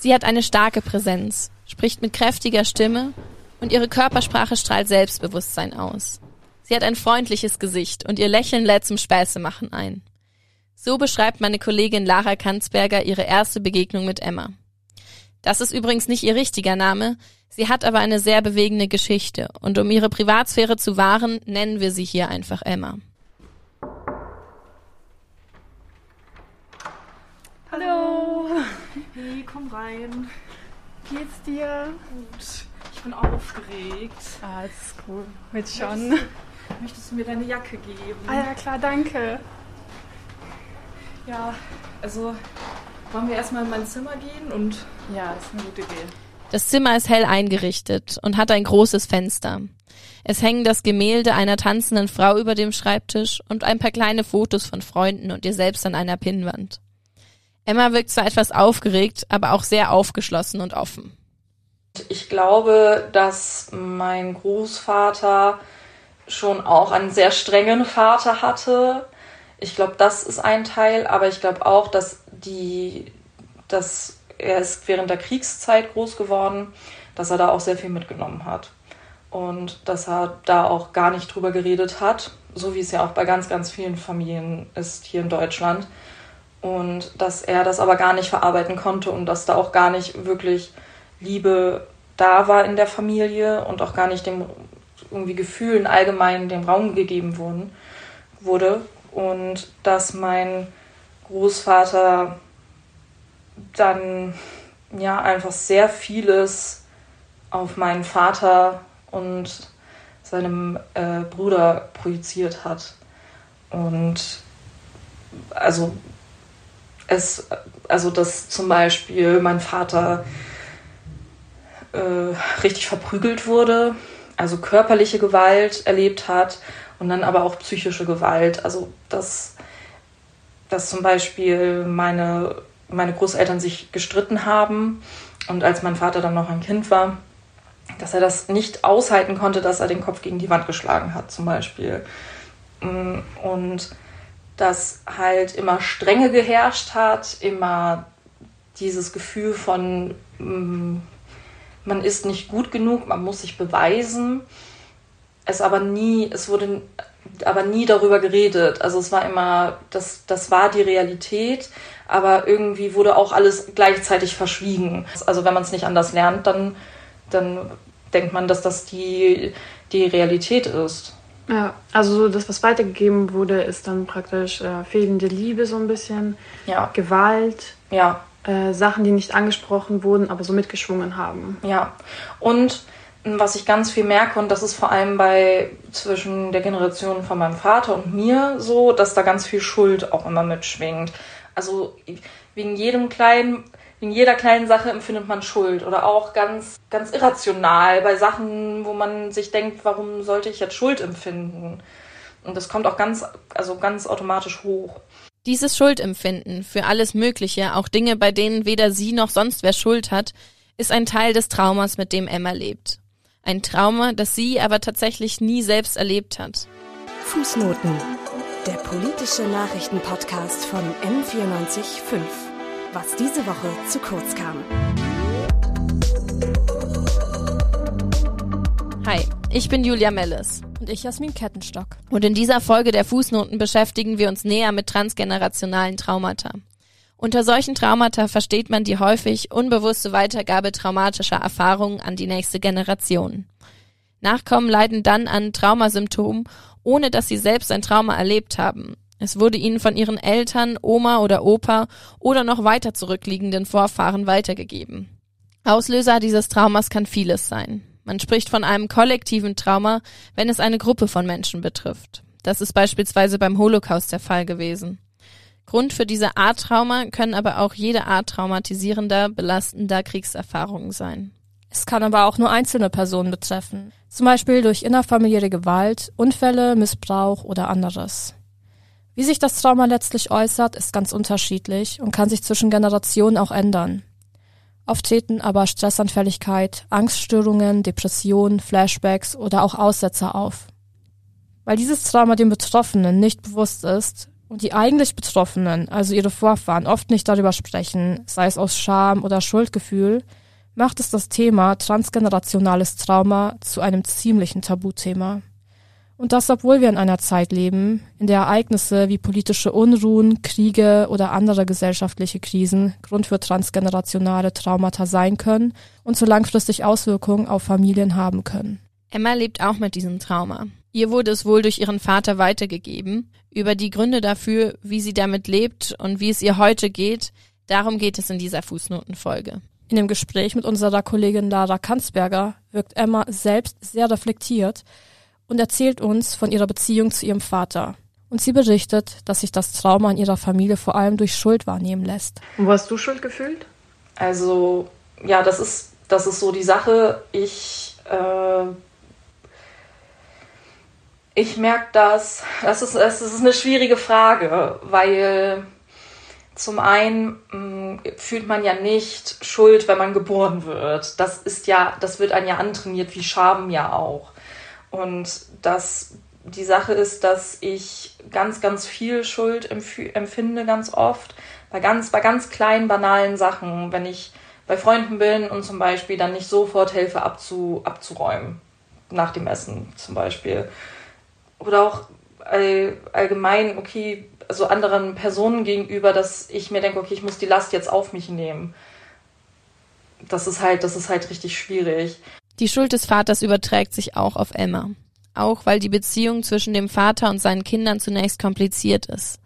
Sie hat eine starke Präsenz, spricht mit kräftiger Stimme und ihre Körpersprache strahlt Selbstbewusstsein aus. Sie hat ein freundliches Gesicht und ihr Lächeln lädt zum Späßemachen ein. So beschreibt meine Kollegin Lara Kanzberger ihre erste Begegnung mit Emma. Das ist übrigens nicht ihr richtiger Name, sie hat aber eine sehr bewegende Geschichte und um ihre Privatsphäre zu wahren, nennen wir sie hier einfach Emma. Hallo! Komm rein. Geht's dir? Gut. Ich bin aufgeregt. Ah, ist cool. Mit schon. Möchtest, möchtest du mir deine Jacke geben? Ah ja, klar, danke. Ja, also wollen wir erstmal in mein Zimmer gehen und. Ja, das ist eine gute Idee. Das Zimmer ist hell eingerichtet und hat ein großes Fenster. Es hängen das Gemälde einer tanzenden Frau über dem Schreibtisch und ein paar kleine Fotos von Freunden und ihr selbst an einer Pinnwand. Emma wirkt zwar etwas aufgeregt, aber auch sehr aufgeschlossen und offen. Ich glaube, dass mein Großvater schon auch einen sehr strengen Vater hatte. Ich glaube, das ist ein Teil, aber ich glaube auch, dass die, dass er ist während der Kriegszeit groß geworden, dass er da auch sehr viel mitgenommen hat. Und dass er da auch gar nicht drüber geredet hat, so wie es ja auch bei ganz, ganz vielen Familien ist hier in Deutschland. Und dass er das aber gar nicht verarbeiten konnte und dass da auch gar nicht wirklich Liebe da war in der Familie und auch gar nicht dem irgendwie Gefühlen allgemein dem Raum gegeben wurden, wurde. Und dass mein Großvater dann ja einfach sehr vieles auf meinen Vater und seinem äh, Bruder projiziert hat. Und also es, also dass zum Beispiel mein Vater äh, richtig verprügelt wurde, also körperliche Gewalt erlebt hat und dann aber auch psychische Gewalt. Also dass, dass zum Beispiel meine, meine Großeltern sich gestritten haben und als mein Vater dann noch ein Kind war, dass er das nicht aushalten konnte, dass er den Kopf gegen die Wand geschlagen hat, zum Beispiel. Mm, und dass halt immer Strenge geherrscht hat, immer dieses Gefühl von, mm, man ist nicht gut genug, man muss sich beweisen. Es aber nie, es wurde aber nie darüber geredet. Also es war immer, das, das war die Realität, aber irgendwie wurde auch alles gleichzeitig verschwiegen. Also wenn man es nicht anders lernt, dann, dann denkt man, dass das die, die Realität ist. Ja, also das, was weitergegeben wurde, ist dann praktisch äh, fehlende Liebe so ein bisschen, ja. Gewalt, ja. Äh, Sachen, die nicht angesprochen wurden, aber so mitgeschwungen haben. Ja, und was ich ganz viel merke, und das ist vor allem bei zwischen der Generation von meinem Vater und mir so, dass da ganz viel Schuld auch immer mitschwingt. Also wegen jedem kleinen in jeder kleinen Sache empfindet man Schuld oder auch ganz, ganz irrational bei Sachen, wo man sich denkt, warum sollte ich jetzt Schuld empfinden? Und das kommt auch ganz, also ganz automatisch hoch. Dieses Schuldempfinden für alles Mögliche, auch Dinge, bei denen weder sie noch sonst wer Schuld hat, ist ein Teil des Traumas, mit dem Emma lebt. Ein Trauma, das sie aber tatsächlich nie selbst erlebt hat. Fußnoten. Der politische Nachrichtenpodcast von M945 was diese Woche zu kurz kam. Hi, ich bin Julia Melles. Und ich Jasmin Kettenstock. Und in dieser Folge der Fußnoten beschäftigen wir uns näher mit transgenerationalen Traumata. Unter solchen Traumata versteht man die häufig unbewusste Weitergabe traumatischer Erfahrungen an die nächste Generation. Nachkommen leiden dann an Traumasymptomen, ohne dass sie selbst ein Trauma erlebt haben. Es wurde ihnen von ihren Eltern, Oma oder Opa oder noch weiter zurückliegenden Vorfahren weitergegeben. Auslöser dieses Traumas kann vieles sein. Man spricht von einem kollektiven Trauma, wenn es eine Gruppe von Menschen betrifft. Das ist beispielsweise beim Holocaust der Fall gewesen. Grund für diese Art Trauma können aber auch jede Art traumatisierender, belastender Kriegserfahrungen sein. Es kann aber auch nur einzelne Personen betreffen, zum Beispiel durch innerfamiliäre Gewalt, Unfälle, Missbrauch oder anderes. Wie sich das Trauma letztlich äußert, ist ganz unterschiedlich und kann sich zwischen Generationen auch ändern. Oft treten aber Stressanfälligkeit, Angststörungen, Depressionen, Flashbacks oder auch Aussetzer auf. Weil dieses Trauma dem Betroffenen nicht bewusst ist, und die eigentlich Betroffenen, also ihre Vorfahren, oft nicht darüber sprechen, sei es aus Scham oder Schuldgefühl, macht es das Thema transgenerationales Trauma zu einem ziemlichen Tabuthema. Und das, obwohl wir in einer Zeit leben, in der Ereignisse wie politische Unruhen, Kriege oder andere gesellschaftliche Krisen Grund für transgenerationale Traumata sein können und so langfristig Auswirkungen auf Familien haben können. Emma lebt auch mit diesem Trauma. Ihr wurde es wohl durch ihren Vater weitergegeben. Über die Gründe dafür, wie sie damit lebt und wie es ihr heute geht, darum geht es in dieser Fußnotenfolge. In dem Gespräch mit unserer Kollegin Lara Kanzberger wirkt Emma selbst sehr reflektiert und erzählt uns von ihrer Beziehung zu ihrem Vater. Und sie berichtet, dass sich das Trauma in ihrer Familie vor allem durch Schuld wahrnehmen lässt. Und wo hast du Schuld gefühlt? Also, ja, das ist, das ist so die Sache. Ich, äh, ich merke das. Das ist, das ist eine schwierige Frage, weil zum einen mh, mm, fühlt man ja nicht Schuld, wenn man geboren wird. Das ist ja, das wird einem ja antrainiert, wie Scham ja auch. Und das, die Sache ist, dass ich ganz, ganz viel Schuld empfinde, ganz oft. Bei ganz, bei ganz kleinen, banalen Sachen. Wenn ich bei Freunden bin und zum Beispiel dann nicht sofort helfe abzu, abzuräumen. Nach dem Essen zum Beispiel. Oder auch allgemein, okay, also anderen Personen gegenüber, dass ich mir denke, okay, ich muss die Last jetzt auf mich nehmen. Das ist halt, das ist halt richtig schwierig. Die Schuld des Vaters überträgt sich auch auf Emma. Auch weil die Beziehung zwischen dem Vater und seinen Kindern zunächst kompliziert ist.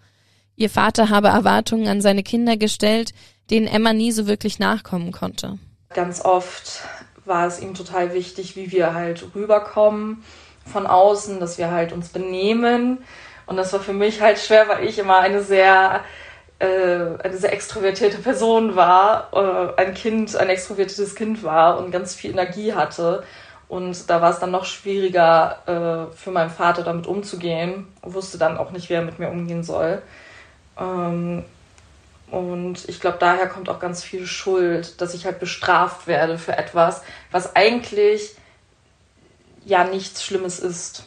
Ihr Vater habe Erwartungen an seine Kinder gestellt, denen Emma nie so wirklich nachkommen konnte. Ganz oft war es ihm total wichtig, wie wir halt rüberkommen von außen, dass wir halt uns benehmen. Und das war für mich halt schwer, weil ich immer eine sehr eine sehr extrovertierte Person war, äh, ein Kind, ein extrovertiertes Kind war und ganz viel Energie hatte. Und da war es dann noch schwieriger äh, für meinen Vater damit umzugehen. Wusste dann auch nicht, wie er mit mir umgehen soll. Ähm, und ich glaube, daher kommt auch ganz viel Schuld, dass ich halt bestraft werde für etwas, was eigentlich ja nichts Schlimmes ist.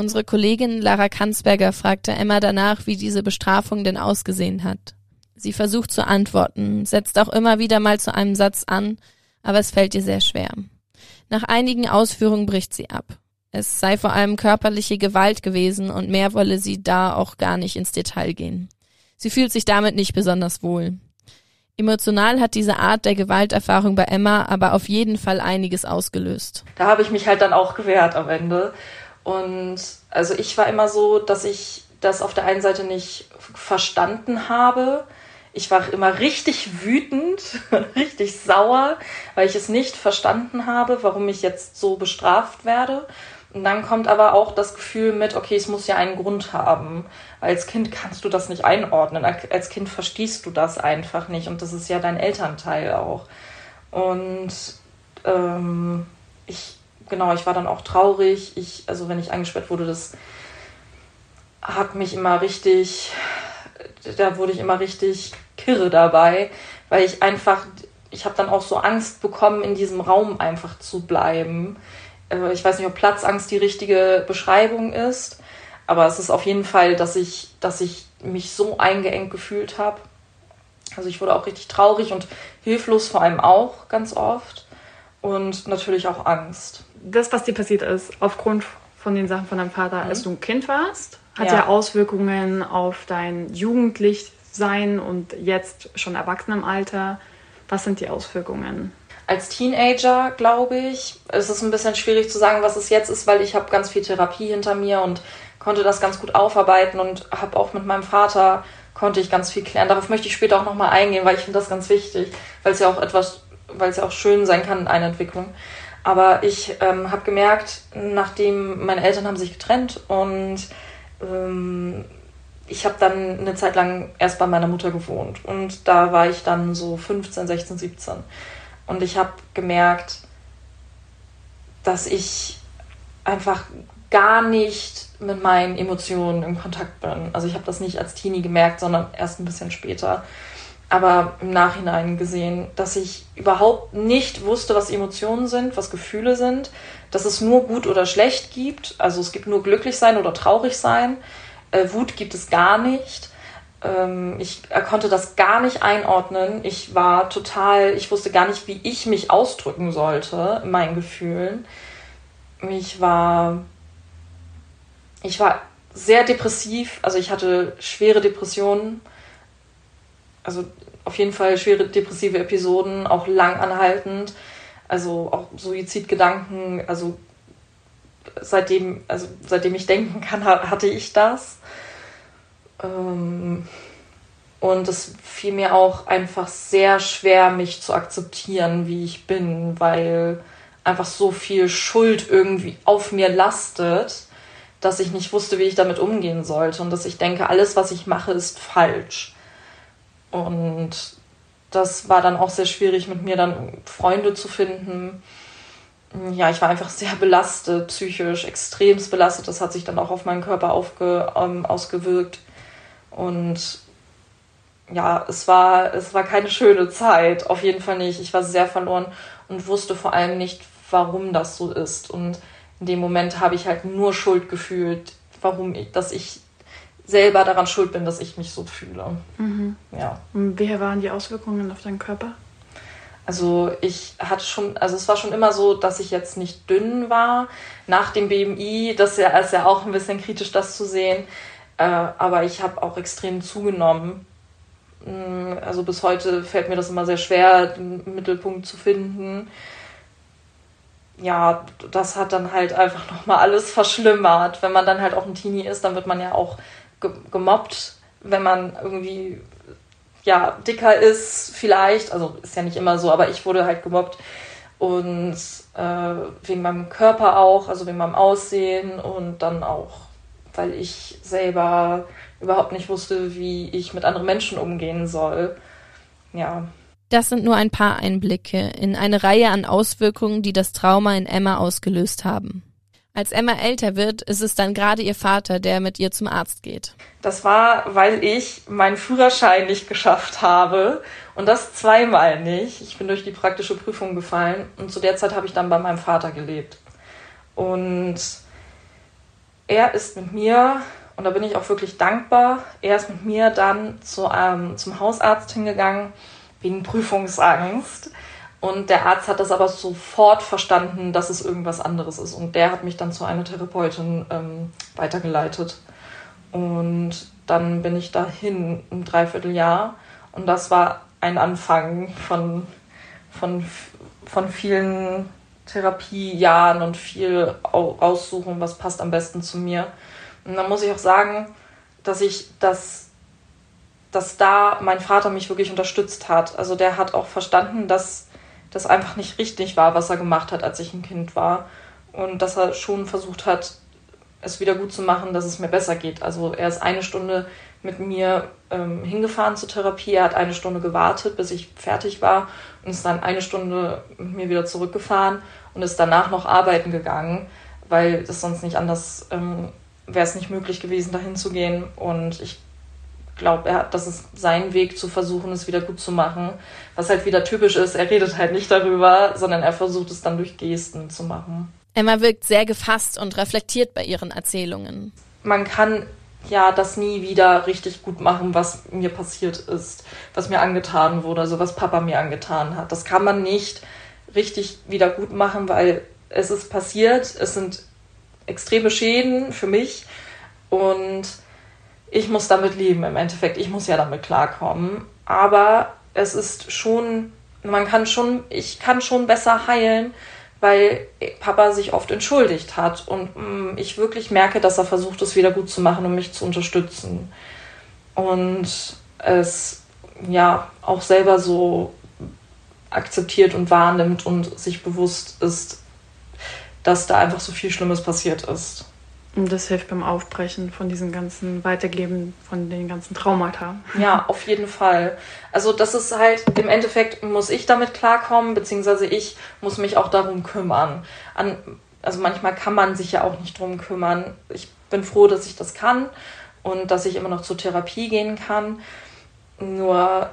Unsere Kollegin Lara Kanzberger fragte Emma danach, wie diese Bestrafung denn ausgesehen hat. Sie versucht zu antworten, setzt auch immer wieder mal zu einem Satz an, aber es fällt ihr sehr schwer. Nach einigen Ausführungen bricht sie ab. Es sei vor allem körperliche Gewalt gewesen und mehr wolle sie da auch gar nicht ins Detail gehen. Sie fühlt sich damit nicht besonders wohl. Emotional hat diese Art der Gewalterfahrung bei Emma aber auf jeden Fall einiges ausgelöst. Da habe ich mich halt dann auch gewehrt am Ende und also ich war immer so, dass ich das auf der einen Seite nicht verstanden habe. Ich war immer richtig wütend, richtig sauer, weil ich es nicht verstanden habe, warum ich jetzt so bestraft werde. Und dann kommt aber auch das Gefühl mit, okay, es muss ja einen Grund haben. Als Kind kannst du das nicht einordnen. Als Kind verstehst du das einfach nicht. Und das ist ja dein Elternteil auch. Und ähm, ich genau, ich war dann auch traurig. Ich, also wenn ich eingesperrt wurde, das hat mich immer richtig, da wurde ich immer richtig kirre dabei, weil ich einfach, ich habe dann auch so Angst bekommen, in diesem Raum einfach zu bleiben. Äh, ich weiß nicht, ob Platzangst die richtige Beschreibung ist, aber es ist auf jeden Fall, dass ich, dass ich mich so eingeengt gefühlt habe. Also ich wurde auch richtig traurig und hilflos vor allem auch ganz oft und natürlich auch Angst das, was dir passiert ist, aufgrund von den Sachen von deinem Vater, mhm. als du ein Kind warst, hat ja. ja Auswirkungen auf dein Jugendlichsein und jetzt schon Erwachsenenalter. Was sind die Auswirkungen? Als Teenager, glaube ich, ist es ein bisschen schwierig zu sagen, was es jetzt ist, weil ich habe ganz viel Therapie hinter mir und konnte das ganz gut aufarbeiten und habe auch mit meinem Vater konnte ich ganz viel klären. Darauf möchte ich später auch nochmal eingehen, weil ich finde das ganz wichtig, weil es ja auch etwas, weil es ja auch schön sein kann, eine Entwicklung. Aber ich ähm, habe gemerkt, nachdem meine Eltern haben sich getrennt und ähm, ich habe dann eine Zeit lang erst bei meiner Mutter gewohnt. Und da war ich dann so 15, 16, 17 und ich habe gemerkt, dass ich einfach gar nicht mit meinen Emotionen in Kontakt bin. Also ich habe das nicht als Teenie gemerkt, sondern erst ein bisschen später aber im Nachhinein gesehen, dass ich überhaupt nicht wusste, was Emotionen sind, was Gefühle sind, dass es nur gut oder schlecht gibt. Also es gibt nur glücklich sein oder traurig sein. Äh, Wut gibt es gar nicht. Ähm, ich konnte das gar nicht einordnen. Ich war total, ich wusste gar nicht, wie ich mich ausdrücken sollte in meinen Gefühlen. Ich war, ich war sehr depressiv. Also ich hatte schwere Depressionen. Also auf jeden Fall schwere depressive Episoden, auch lang anhaltend. Also auch Suizidgedanken. Also seitdem, also seitdem ich denken kann, hatte ich das. Ähm, und es fiel mir auch einfach sehr schwer, mich zu akzeptieren, wie ich bin, weil einfach so viel Schuld irgendwie auf mir lastet, dass ich nicht wusste, wie ich damit umgehen sollte und dass ich denke, alles, was ich mache, ist falsch. Und das war dann auch sehr schwierig, mit mir dann Freunde zu finden. Ja, ich war einfach sehr belastet, psychisch, extremst belastet. Das hat sich dann auch auf meinen Körper aufge, ähm, ausgewirkt. Und ja, es war, es war keine schöne Zeit, auf jeden Fall nicht. Ich war sehr verloren und wusste vor allem nicht, warum das so ist. Und in dem Moment habe ich halt nur Schuld gefühlt, warum ich, dass ich selber daran schuld bin, dass ich mich so fühle. Mhm. Ja. Und wie waren die Auswirkungen auf deinen Körper? Also ich hatte schon, also es war schon immer so, dass ich jetzt nicht dünn war. Nach dem BMI, das ist ja auch ein bisschen kritisch, das zu sehen. Äh, aber ich habe auch extrem zugenommen. Mm, also bis heute fällt mir das immer sehr schwer, den Mittelpunkt zu finden. Ja, das hat dann halt einfach nochmal alles verschlimmert. Wenn man dann halt auch ein Teenie ist, dann wird man ja auch gemobbt, wenn man irgendwie ja dicker ist, vielleicht. Also ist ja nicht immer so, aber ich wurde halt gemobbt. Und äh, wegen meinem Körper auch, also wegen meinem Aussehen und dann auch weil ich selber überhaupt nicht wusste, wie ich mit anderen Menschen umgehen soll. Ja. Das sind nur ein paar Einblicke in eine Reihe an Auswirkungen, die das Trauma in Emma ausgelöst haben. Als Emma älter wird, ist es dann gerade ihr Vater, der mit ihr zum Arzt geht. Das war, weil ich meinen Führerschein nicht geschafft habe und das zweimal nicht. Ich bin durch die praktische Prüfung gefallen und zu der Zeit habe ich dann bei meinem Vater gelebt. Und er ist mit mir, und da bin ich auch wirklich dankbar, er ist mit mir dann zu, ähm, zum Hausarzt hingegangen wegen Prüfungsangst. Und der Arzt hat das aber sofort verstanden, dass es irgendwas anderes ist. Und der hat mich dann zu einer Therapeutin ähm, weitergeleitet. Und dann bin ich dahin ein Dreivierteljahr. Und das war ein Anfang von, von, von vielen Therapiejahren und viel raussuchen, was passt am besten zu mir. Und dann muss ich auch sagen, dass ich das, dass da mein Vater mich wirklich unterstützt hat. Also der hat auch verstanden, dass das einfach nicht richtig war, was er gemacht hat, als ich ein Kind war. Und dass er schon versucht hat, es wieder gut zu machen, dass es mir besser geht. Also er ist eine Stunde mit mir ähm, hingefahren zur Therapie. Er hat eine Stunde gewartet, bis ich fertig war und ist dann eine Stunde mit mir wieder zurückgefahren und ist danach noch arbeiten gegangen, weil es sonst nicht anders ähm, wäre es nicht möglich gewesen, dahin zu gehen. Und ich glaube, er hat, das ist sein Weg zu versuchen, es wieder gut zu machen. Was halt wieder typisch ist, er redet halt nicht darüber, sondern er versucht es dann durch Gesten zu machen. Emma wirkt sehr gefasst und reflektiert bei ihren Erzählungen. Man kann ja das nie wieder richtig gut machen, was mir passiert ist, was mir angetan wurde, also was Papa mir angetan hat. Das kann man nicht richtig wieder gut machen, weil es ist passiert, es sind extreme Schäden für mich und ich muss damit leben im Endeffekt. Ich muss ja damit klarkommen. Aber es ist schon, man kann schon, ich kann schon besser heilen, weil Papa sich oft entschuldigt hat und mm, ich wirklich merke, dass er versucht, es wieder gut zu machen und mich zu unterstützen. Und es ja auch selber so akzeptiert und wahrnimmt und sich bewusst ist, dass da einfach so viel Schlimmes passiert ist. Und das hilft beim Aufbrechen von diesen ganzen Weitergeben, von den ganzen Traumata. Ja, auf jeden Fall. Also das ist halt, im Endeffekt muss ich damit klarkommen, beziehungsweise ich muss mich auch darum kümmern. An, also manchmal kann man sich ja auch nicht darum kümmern. Ich bin froh, dass ich das kann und dass ich immer noch zur Therapie gehen kann. Nur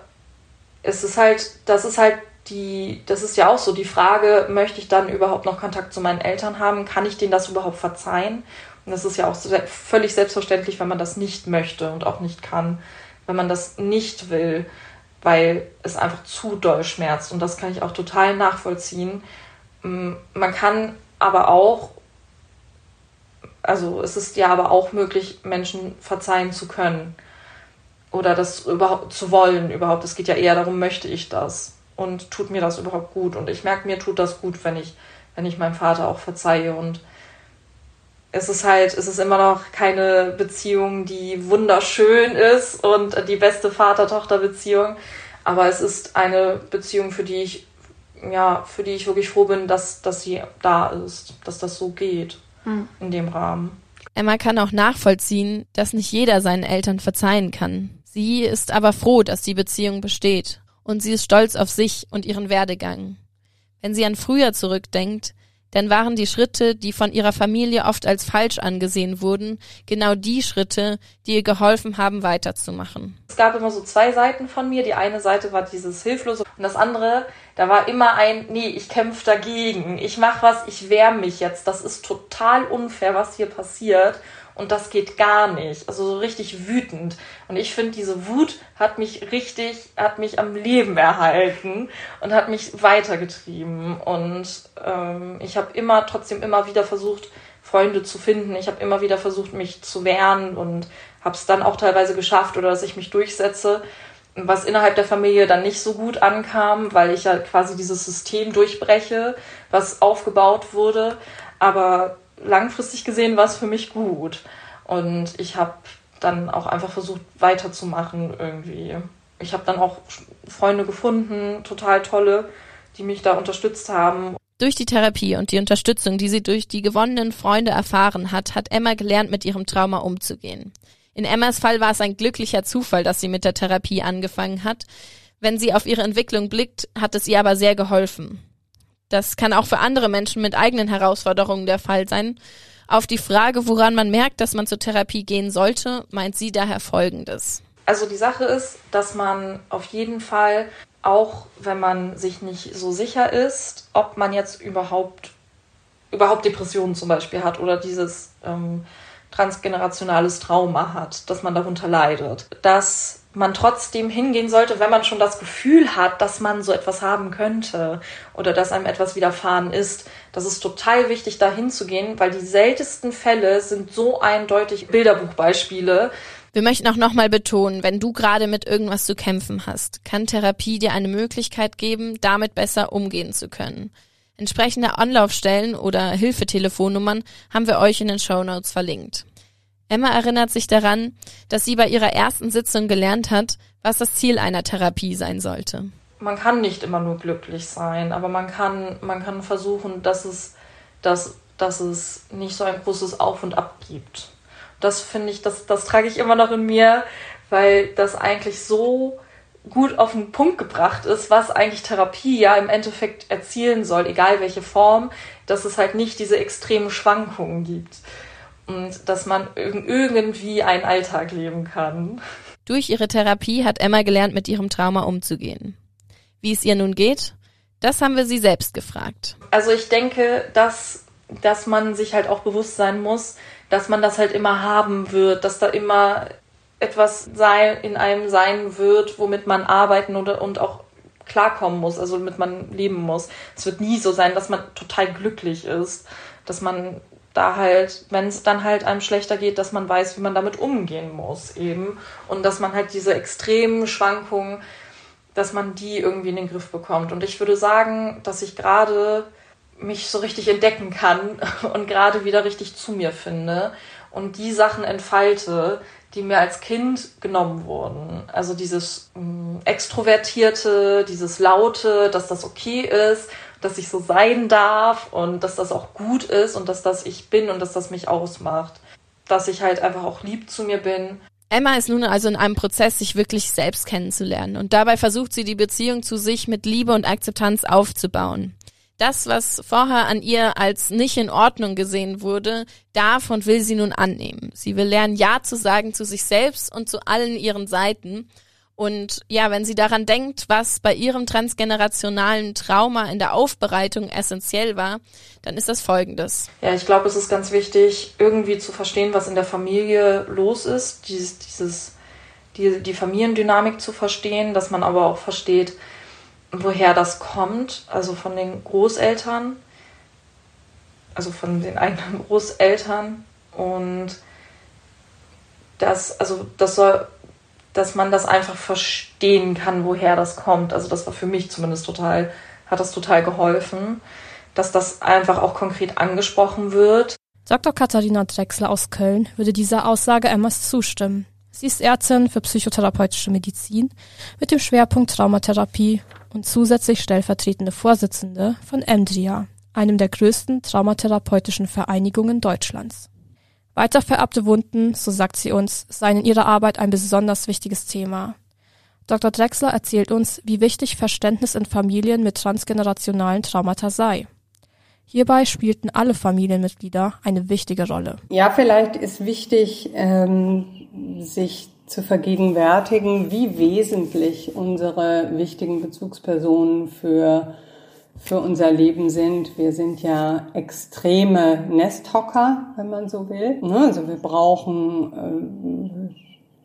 es ist halt, das ist halt die, das ist ja auch so die Frage, möchte ich dann überhaupt noch Kontakt zu meinen Eltern haben? Kann ich denen das überhaupt verzeihen? Und das ist ja auch völlig selbstverständlich, wenn man das nicht möchte und auch nicht kann, wenn man das nicht will, weil es einfach zu doll schmerzt. Und das kann ich auch total nachvollziehen. Mm, man kann aber auch, also es ist ja aber auch möglich, Menschen verzeihen zu können oder das überhaupt zu wollen überhaupt. Es geht ja eher darum, möchte ich das und tut mir das überhaupt gut. Und ich merke, mir tut das gut, wenn ich, wenn ich meinem Vater auch verzeihe und es ist halt, es ist immer noch keine Beziehung, die wunderschön ist und die beste Vater-Tochter-Beziehung. Aber es ist eine Beziehung, für die ich, ja, für die ich wirklich froh bin, dass, dass sie da ist, dass das so geht hm. in dem Rahmen. Emma kann auch nachvollziehen, dass nicht jeder seinen Eltern verzeihen kann. Sie ist aber froh, dass die Beziehung besteht. Und sie ist stolz auf sich und ihren Werdegang. Wenn sie an früher zurückdenkt, dann waren die Schritte, die von ihrer Familie oft als falsch angesehen wurden, genau die Schritte, die ihr geholfen haben, weiterzumachen. Es gab immer so zwei Seiten von mir. Die eine Seite war dieses Hilflose und das andere, da war immer ein, nee, ich kämpfe dagegen. Ich mache was, ich wehre mich jetzt. Das ist total unfair, was hier passiert und das geht gar nicht. Also so richtig wütend. Und ich finde, diese Wut hat mich richtig, hat mich am Leben erhalten und hat mich weitergetrieben. Und ähm, ich habe immer, trotzdem immer wieder versucht, Freunde zu finden. Ich habe immer wieder versucht, mich zu wehren und habe es dann auch teilweise geschafft oder dass ich mich durchsetze. Was innerhalb der Familie dann nicht so gut ankam, weil ich ja quasi dieses System durchbreche, was aufgebaut wurde. Aber langfristig gesehen war es für mich gut. Und ich habe dann auch einfach versucht weiterzumachen irgendwie. Ich habe dann auch Freunde gefunden, total tolle, die mich da unterstützt haben. Durch die Therapie und die Unterstützung, die sie durch die gewonnenen Freunde erfahren hat, hat Emma gelernt, mit ihrem Trauma umzugehen. In Emmas Fall war es ein glücklicher Zufall, dass sie mit der Therapie angefangen hat. Wenn sie auf ihre Entwicklung blickt, hat es ihr aber sehr geholfen. Das kann auch für andere Menschen mit eigenen Herausforderungen der Fall sein. Auf die Frage, woran man merkt, dass man zur Therapie gehen sollte, meint sie daher Folgendes. Also die Sache ist, dass man auf jeden Fall, auch wenn man sich nicht so sicher ist, ob man jetzt überhaupt, überhaupt Depressionen zum Beispiel hat oder dieses ähm, transgenerationales Trauma hat, dass man darunter leidet, dass man trotzdem hingehen sollte, wenn man schon das Gefühl hat, dass man so etwas haben könnte oder dass einem etwas widerfahren ist. Das ist total wichtig, da hinzugehen, weil die seltensten Fälle sind so eindeutig Bilderbuchbeispiele. Wir möchten auch nochmal betonen, wenn du gerade mit irgendwas zu kämpfen hast, kann Therapie dir eine Möglichkeit geben, damit besser umgehen zu können. Entsprechende Anlaufstellen oder Hilfetelefonnummern haben wir euch in den Show Notes verlinkt. Emma erinnert sich daran, dass sie bei ihrer ersten Sitzung gelernt hat, was das Ziel einer Therapie sein sollte. Man kann nicht immer nur glücklich sein, aber man kann, man kann versuchen, dass es, dass, dass es nicht so ein großes Auf und Ab gibt. Das finde ich, das, das trage ich immer noch in mir, weil das eigentlich so gut auf den Punkt gebracht ist, was eigentlich Therapie ja im Endeffekt erzielen soll, egal welche Form, dass es halt nicht diese extremen Schwankungen gibt und dass man irgendwie einen Alltag leben kann. Durch ihre Therapie hat Emma gelernt, mit ihrem Trauma umzugehen. Wie es ihr nun geht, das haben wir sie selbst gefragt. Also ich denke, dass, dass man sich halt auch bewusst sein muss, dass man das halt immer haben wird, dass da immer etwas sein, in einem sein wird, womit man arbeiten oder, und auch klarkommen muss, also womit man leben muss. Es wird nie so sein, dass man total glücklich ist, dass man da halt, wenn es dann halt einem schlechter geht, dass man weiß, wie man damit umgehen muss eben und dass man halt diese extremen Schwankungen, dass man die irgendwie in den Griff bekommt. Und ich würde sagen, dass ich gerade mich so richtig entdecken kann und gerade wieder richtig zu mir finde und die Sachen entfalte, die mir als Kind genommen wurden. Also dieses ähm, Extrovertierte, dieses Laute, dass das okay ist dass ich so sein darf und dass das auch gut ist und dass das ich bin und dass das mich ausmacht. Dass ich halt einfach auch lieb zu mir bin. Emma ist nun also in einem Prozess, sich wirklich selbst kennenzulernen und dabei versucht sie die Beziehung zu sich mit Liebe und Akzeptanz aufzubauen. Das, was vorher an ihr als nicht in Ordnung gesehen wurde, darf und will sie nun annehmen. Sie will lernen, Ja zu sagen zu sich selbst und zu allen ihren Seiten Und ja, wenn sie daran denkt, was bei ihrem transgenerationalen Trauma in der Aufbereitung essentiell war, dann ist das folgendes. Ja, ich glaube, es ist ganz wichtig, irgendwie zu verstehen, was in der Familie los ist, dieses, dieses, die, die Familiendynamik zu verstehen, dass man aber auch versteht, woher das kommt, also von den Großeltern, also von den eigenen Großeltern und das, also das soll dass man das einfach verstehen kann, woher das kommt. Also das war für mich zumindest total, hat das total geholfen, dass das einfach auch konkret angesprochen wird. Dr. Katharina Drechsler aus Köln würde dieser Aussage Emmas zustimmen. Sie ist Ärztin für psychotherapeutische Medizin mit dem Schwerpunkt Traumatherapie und zusätzlich stellvertretende Vorsitzende von EMDRIA, einem der größten traumatherapeutischen Vereinigungen Deutschlands. Weiter vererbte Wunden, so sagt sie uns, seien in ihrer Arbeit ein besonders wichtiges Thema. Dr. Drexler erzählt uns, wie wichtig Verständnis in Familien mit transgenerationalen Traumata sei. Hierbei spielten alle Familienmitglieder eine wichtige Rolle. Ja, vielleicht ist wichtig, ähm, sich zu vergegenwärtigen, wie wesentlich unsere wichtigen Bezugspersonen für für unser Leben sind. Wir sind ja extreme Nesthocker, wenn man so will. Ne, also wir brauchen äh,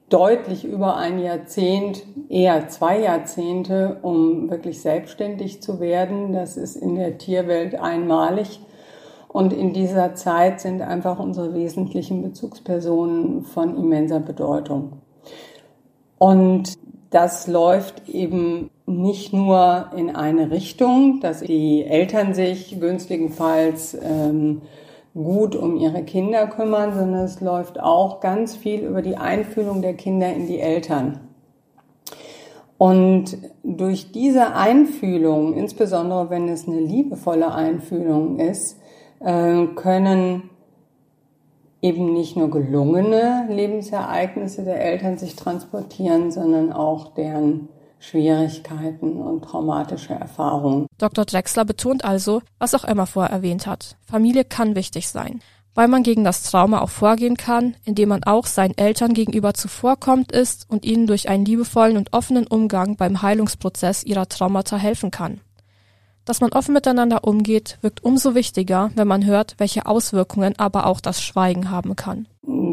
deutlich über ein Jahrzehnt, eher zwei Jahrzehnte, um wirklich selbstständig zu werden. Das ist in der Tierwelt einmalig. Und in dieser Zeit sind einfach unsere wesentlichen Bezugspersonen von immenser Bedeutung. Und das läuft eben nicht nur in eine Richtung, dass die Eltern sich günstigenfalls ähm, gut um ihre Kinder kümmern, sondern es läuft auch ganz viel über die Einfühlung der Kinder in die Eltern. Und durch diese Einfühlung, insbesondere wenn es eine liebevolle Einfühlung ist, äh, können eben nicht nur gelungene Lebensereignisse der Eltern sich transportieren, sondern auch deren Schwierigkeiten und traumatische Erfahrungen. Dr. Drexler betont also, was auch Emma vorher erwähnt hat. Familie kann wichtig sein, weil man gegen das Trauma auch vorgehen kann, indem man auch seinen Eltern gegenüber zuvorkommt ist und ihnen durch einen liebevollen und offenen Umgang beim Heilungsprozess ihrer Traumata helfen kann. Dass man offen miteinander umgeht, wirkt umso wichtiger, wenn man hört, welche Auswirkungen aber auch das Schweigen haben kann.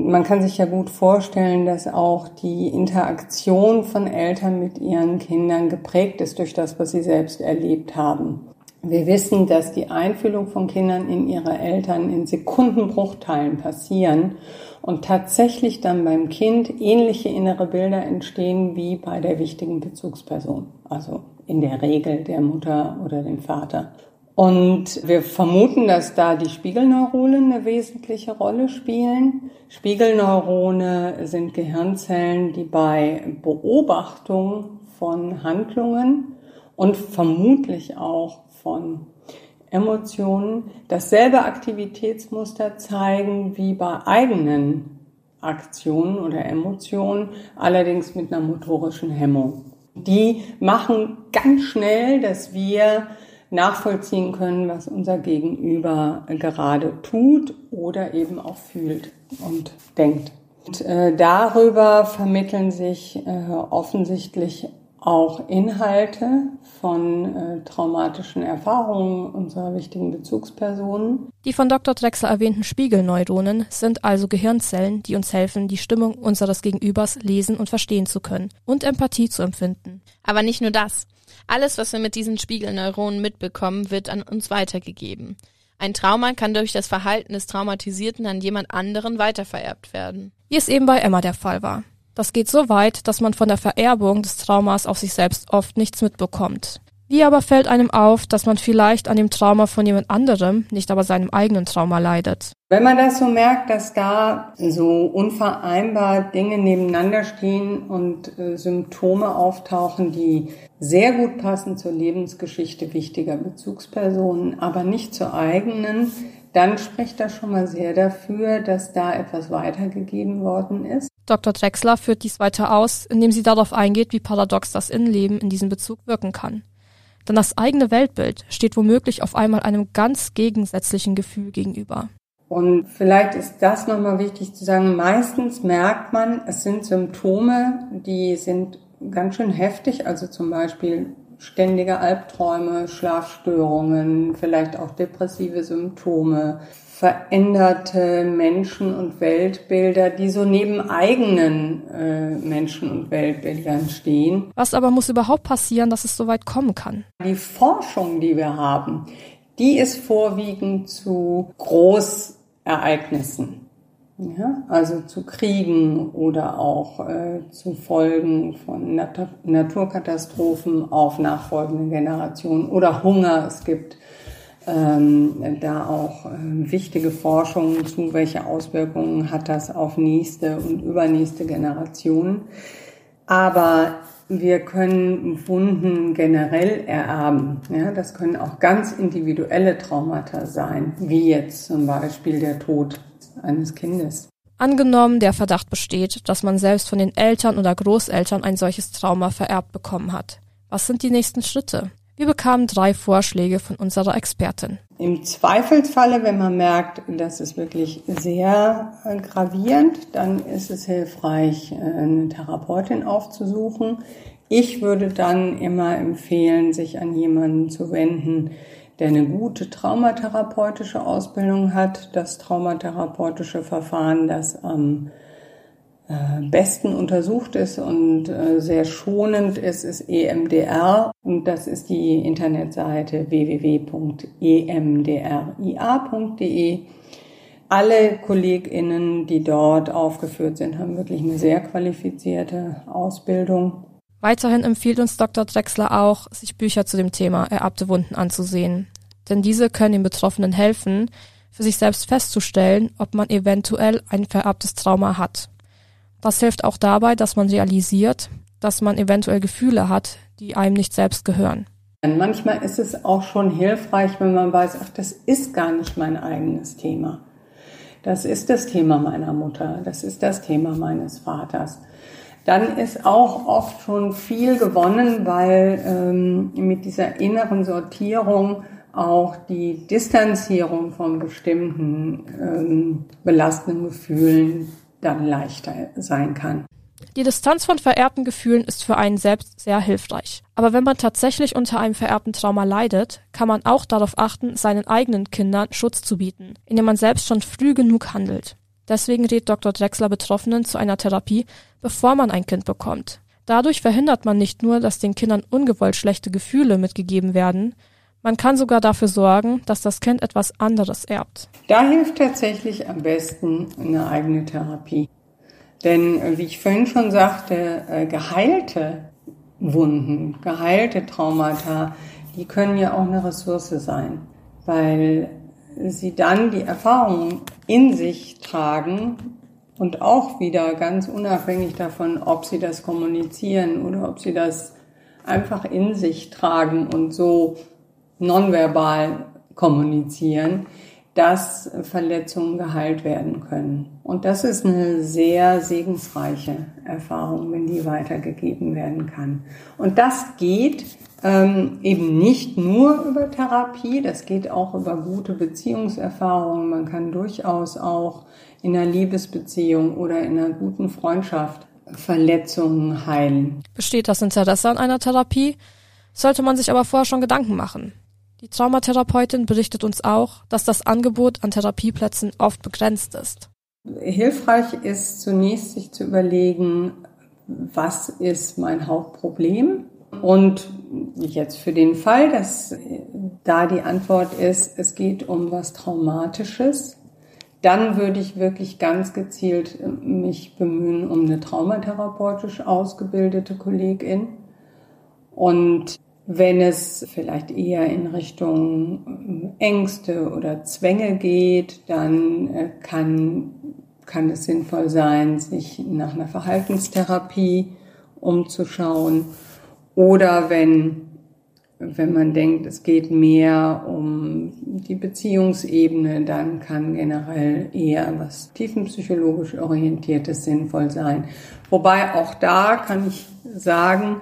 Man kann sich ja gut vorstellen, dass auch die Interaktion von Eltern mit ihren Kindern geprägt ist durch das, was sie selbst erlebt haben. Wir wissen, dass die Einfühlung von Kindern in ihre Eltern in Sekundenbruchteilen passieren und tatsächlich dann beim Kind ähnliche innere Bilder entstehen wie bei der wichtigen Bezugsperson. Also in der Regel der Mutter oder dem Vater. Und wir vermuten, dass da die Spiegelneuronen eine wesentliche Rolle spielen. Spiegelneurone sind Gehirnzellen, die bei Beobachtung von Handlungen und vermutlich auch von Emotionen dasselbe Aktivitätsmuster zeigen wie bei eigenen Aktionen oder Emotionen, allerdings mit einer motorischen Hemmung die machen ganz schnell, dass wir nachvollziehen können, was unser Gegenüber gerade tut oder eben auch fühlt und denkt. Und äh, darüber vermitteln sich äh, offensichtlich auch Inhalte von äh, traumatischen Erfahrungen unserer wichtigen Bezugspersonen. Die von Dr. Drexler erwähnten Spiegelneuronen sind also Gehirnzellen, die uns helfen, die Stimmung unseres Gegenübers lesen und verstehen zu können und Empathie zu empfinden. Aber nicht nur das. Alles, was wir mit diesen Spiegelneuronen mitbekommen, wird an uns weitergegeben. Ein Trauma kann durch das Verhalten des Traumatisierten an jemand anderen weitervererbt werden. Wie es eben bei Emma der Fall war. Das geht so weit, dass man von der Vererbung des Traumas auf sich selbst oft nichts mitbekommt. Wie aber fällt einem auf, dass man vielleicht an dem Trauma von jemand anderem, nicht aber seinem eigenen Trauma leidet? Wenn man das so merkt, dass da so unvereinbar Dinge nebeneinander stehen und äh, Symptome auftauchen, die sehr gut passen zur Lebensgeschichte wichtiger Bezugspersonen, aber nicht zur eigenen, dann spricht das schon mal sehr dafür, dass da etwas weitergegeben worden ist. Dr. Drexler führt dies weiter aus, indem sie darauf eingeht, wie paradox das Innenleben in diesem Bezug wirken kann. Denn das eigene Weltbild steht womöglich auf einmal einem ganz gegensätzlichen Gefühl gegenüber. Und vielleicht ist das nochmal wichtig zu sagen. Meistens merkt man, es sind Symptome, die sind ganz schön heftig, also zum Beispiel ständige Albträume, Schlafstörungen, vielleicht auch depressive Symptome, veränderte Menschen- und Weltbilder, die so neben eigenen äh, Menschen- und Weltbildern stehen. Was aber muss überhaupt passieren, dass es so weit kommen kann? Die Forschung, die wir haben, die ist vorwiegend zu Großereignissen. Ja, also zu Kriegen oder auch äh, zu Folgen von Nat Naturkatastrophen auf nachfolgende Generationen oder Hunger. Es gibt ähm, da auch äh, wichtige Forschungen zu, welche Auswirkungen hat das auf nächste und übernächste Generationen. Aber wir können Wunden generell ererben. Ja, das können auch ganz individuelle Traumata sein, wie jetzt zum Beispiel der Tod eines Kindes. Angenommen, der Verdacht besteht, dass man selbst von den Eltern oder Großeltern ein solches Trauma vererbt bekommen hat. Was sind die nächsten Schritte? Wir bekamen drei Vorschläge von unserer Expertin. Im Zweifelsfalle, wenn man merkt, das ist wirklich sehr äh, gravierend, dann ist es hilfreich, äh, eine Therapeutin aufzusuchen. Ich würde dann immer empfehlen, sich an jemanden zu wenden, der eine gute traumatherapeutische Ausbildung hat. Das traumatherapeutische Verfahren, das am äh, besten untersucht ist und äh, sehr schonend ist, ist EMDR. Und das ist die Internetseite www.emdria.de. Alle KollegInnen, die dort aufgeführt sind, haben wirklich eine sehr qualifizierte Ausbildung. Weiterhin empfiehlt uns Dr. Drexler auch, sich Bücher zu dem Thema ererbte Wunden anzusehen. Denn diese können den Betroffenen helfen, für sich selbst festzustellen, ob man eventuell ein vererbtes Trauma hat. Das hilft auch dabei, dass man realisiert, dass man eventuell Gefühle hat, die einem nicht selbst gehören. Manchmal ist es auch schon hilfreich, wenn man weiß, ach, das ist gar nicht mein eigenes Thema. Das ist das Thema meiner Mutter, das ist das Thema meines Vaters dann ist auch oft schon viel gewonnen, weil ähm, mit dieser inneren Sortierung auch die Distanzierung von bestimmten ähm, belastenden Gefühlen dann leichter sein kann. Die Distanz von vererbten Gefühlen ist für einen selbst sehr hilfreich. Aber wenn man tatsächlich unter einem vererbten Trauma leidet, kann man auch darauf achten, seinen eigenen Kindern Schutz zu bieten, indem man selbst schon früh genug handelt. Deswegen rät Dr. Drexler Betroffenen zu einer Therapie, bevor man ein Kind bekommt. Dadurch verhindert man nicht nur, dass den Kindern ungewollt schlechte Gefühle mitgegeben werden, man kann sogar dafür sorgen, dass das Kind etwas anderes erbt. Da hilft tatsächlich am besten eine eigene Therapie. Denn äh, wie ich vorhin schon sagte, äh, geheilte Wunden, geheilte Traumata, die können ja auch eine Ressource sein, weil sie dann die Erfahrungen in sich tragen und auch wieder ganz unabhängig davon, ob sie das kommunizieren oder ob sie das einfach in sich tragen und so nonverbal kommunizieren, dass Verletzungen geheilt werden können. Und das ist eine sehr segensreiche Erfahrung, wenn die weitergegeben werden kann. Und das geht ähm, eben nicht nur über Therapie, das geht auch über gute Beziehungserfahrungen. Man kann durchaus auch in einer Liebesbeziehung oder in einer guten Freundschaft Verletzungen heilen. Besteht das Interesse an einer Therapie, sollte man sich aber vorher schon Gedanken machen. Die Traumatherapeutin berichtet uns auch, dass das Angebot an Therapieplätzen oft begrenzt ist. Hilfreich ist zunächst sich zu überlegen, was ist mein Hauptproblem? Und jetzt für den Fall, dass da die Antwort ist, es geht um was Traumatisches, dann würde ich wirklich ganz gezielt mich bemühen um eine traumatherapeutisch ausgebildete Kollegin. Und wenn es vielleicht eher in Richtung Ängste oder Zwänge geht, dann äh, kann, kann es sinnvoll sein, sich nach einer Verhaltenstherapie umzuschauen. Oder wenn, wenn man denkt, es geht mehr um die Beziehungsebene, dann kann generell eher was tiefenpsychologisch orientiertes sinnvoll sein. Wobei auch da kann ich sagen,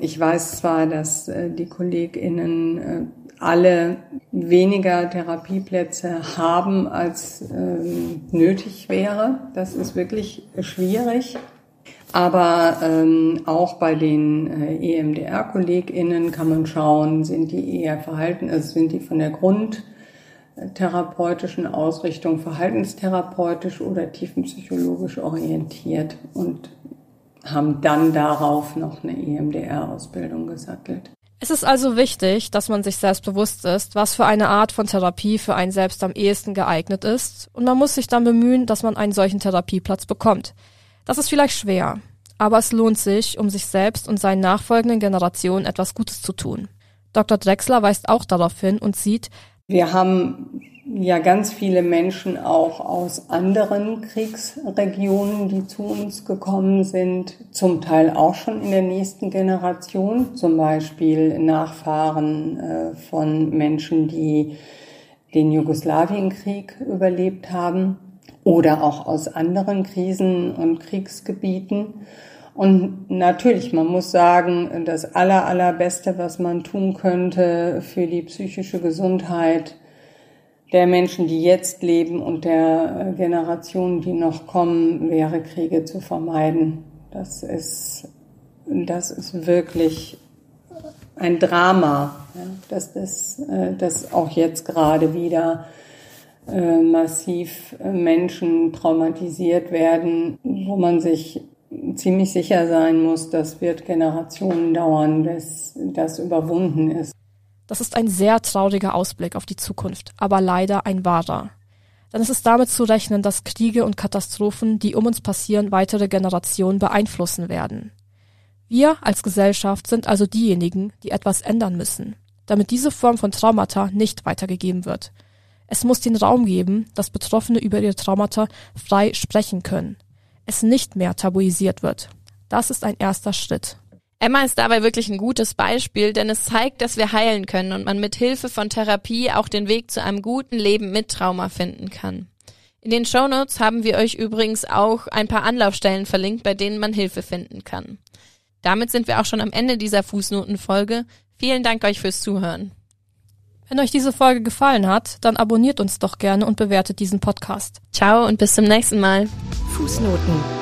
ich weiß zwar, dass äh, die KollegInnen äh, alle weniger Therapieplätze haben, als ähm, nötig wäre. Das ist wirklich schwierig. Aber ähm, auch bei den äh, EMDR-KollegInnen kann man schauen, sind die eher verhalten, also sind die von der grundtherapeutischen Ausrichtung verhaltenstherapeutisch oder tiefenpsychologisch orientiert und haben dann darauf noch eine EMDR-Ausbildung gesattelt. Es ist also wichtig, dass man sich selbst bewusst ist, was für eine Art von Therapie für einen selbst am ehesten geeignet ist, und man muss sich dann bemühen, dass man einen solchen Therapieplatz bekommt. Das ist vielleicht schwer, aber es lohnt sich, um sich selbst und seinen nachfolgenden Generationen etwas Gutes zu tun. Dr. Drexler weist auch darauf hin und sieht, wir haben ja ganz viele Menschen auch aus anderen Kriegsregionen, die zu uns gekommen sind, zum Teil auch schon in der nächsten Generation, zum Beispiel Nachfahren äh, von Menschen, die den Jugoslawienkrieg überlebt haben oder auch aus anderen Krisen und Kriegsgebieten. Und natürlich, man muss sagen, das aller, allerbeste, was man tun könnte für die psychische Gesundheit der Menschen, die jetzt leben und der äh, Generationen, die noch kommen, wäre Kriege zu vermeiden. Das ist, das ist wirklich ein Drama, ja, dass das, äh, dass auch jetzt gerade wieder äh, massiv Menschen traumatisiert werden, wo man sich ziemlich sicher sein muss, das wird Generationen dauern, bis das überwunden ist. Das ist ein sehr trauriger Ausblick auf die Zukunft, aber leider ein wahrer. Denn es ist damit zu rechnen, dass Kriege und Katastrophen, die um uns passieren, weitere Generationen beeinflussen werden. Wir als Gesellschaft sind also diejenigen, die etwas ändern müssen, damit diese Form von Traumata nicht weitergegeben wird. Es muss den Raum geben, dass Betroffene über ihre Traumata frei sprechen können. Es nicht mehr tabuisiert wird. Das ist ein erster Schritt. Emma ist dabei wirklich ein gutes Beispiel, denn es zeigt, dass wir heilen können und man mit Hilfe von Therapie auch den Weg zu einem guten Leben mit Trauma finden kann. In den Shownotes haben wir euch übrigens auch ein paar Anlaufstellen verlinkt, bei denen man Hilfe finden kann. Damit sind wir auch schon am Ende dieser Fußnotenfolge. Vielen Dank euch fürs Zuhören. Wenn euch diese Folge gefallen hat, dann abonniert uns doch gerne und bewertet diesen Podcast. Ciao und bis zum nächsten Mal. Fußnoten